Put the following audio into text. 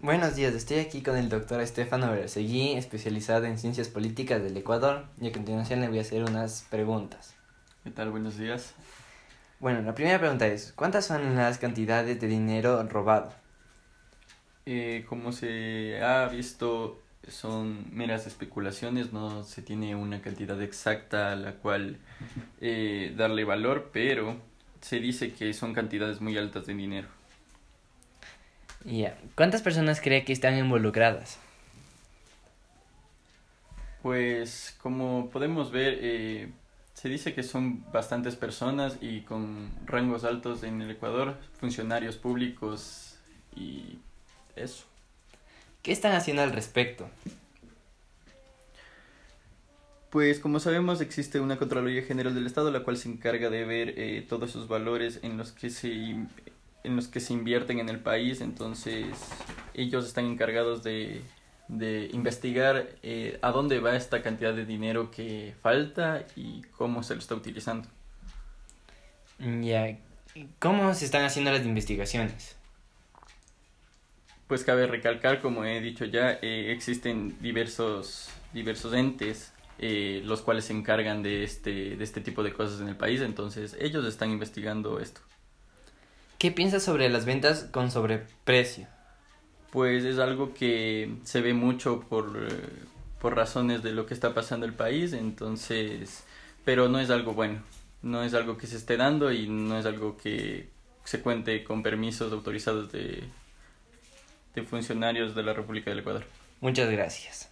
Buenos días, estoy aquí con el doctor Estefano Seguí, especializado en ciencias políticas del Ecuador, y a continuación le voy a hacer unas preguntas. ¿Qué tal? Buenos días. Bueno, la primera pregunta es, ¿cuántas son las cantidades de dinero robado? Eh, como se ha visto, son meras especulaciones, no se tiene una cantidad exacta a la cual eh, darle valor, pero se dice que son cantidades muy altas de dinero. Ya, ¿cuántas personas cree que están involucradas? Pues como podemos ver, eh, se dice que son bastantes personas y con rangos altos en el Ecuador, funcionarios públicos y eso. ¿Qué están haciendo al respecto? Pues como sabemos existe una Contraloría General del Estado la cual se encarga de ver eh, todos esos valores en los que se en los que se invierten en el país, entonces ellos están encargados de, de investigar eh, a dónde va esta cantidad de dinero que falta y cómo se lo está utilizando. Ya, ¿cómo se están haciendo las investigaciones? Pues cabe recalcar, como he dicho ya, eh, existen diversos, diversos entes eh, los cuales se encargan de este, de este tipo de cosas en el país, entonces ellos están investigando esto. ¿Qué piensas sobre las ventas con sobreprecio? Pues es algo que se ve mucho por, eh, por razones de lo que está pasando el país, entonces, pero no es algo bueno, no es algo que se esté dando y no es algo que se cuente con permisos autorizados de, de funcionarios de la República del Ecuador. Muchas gracias.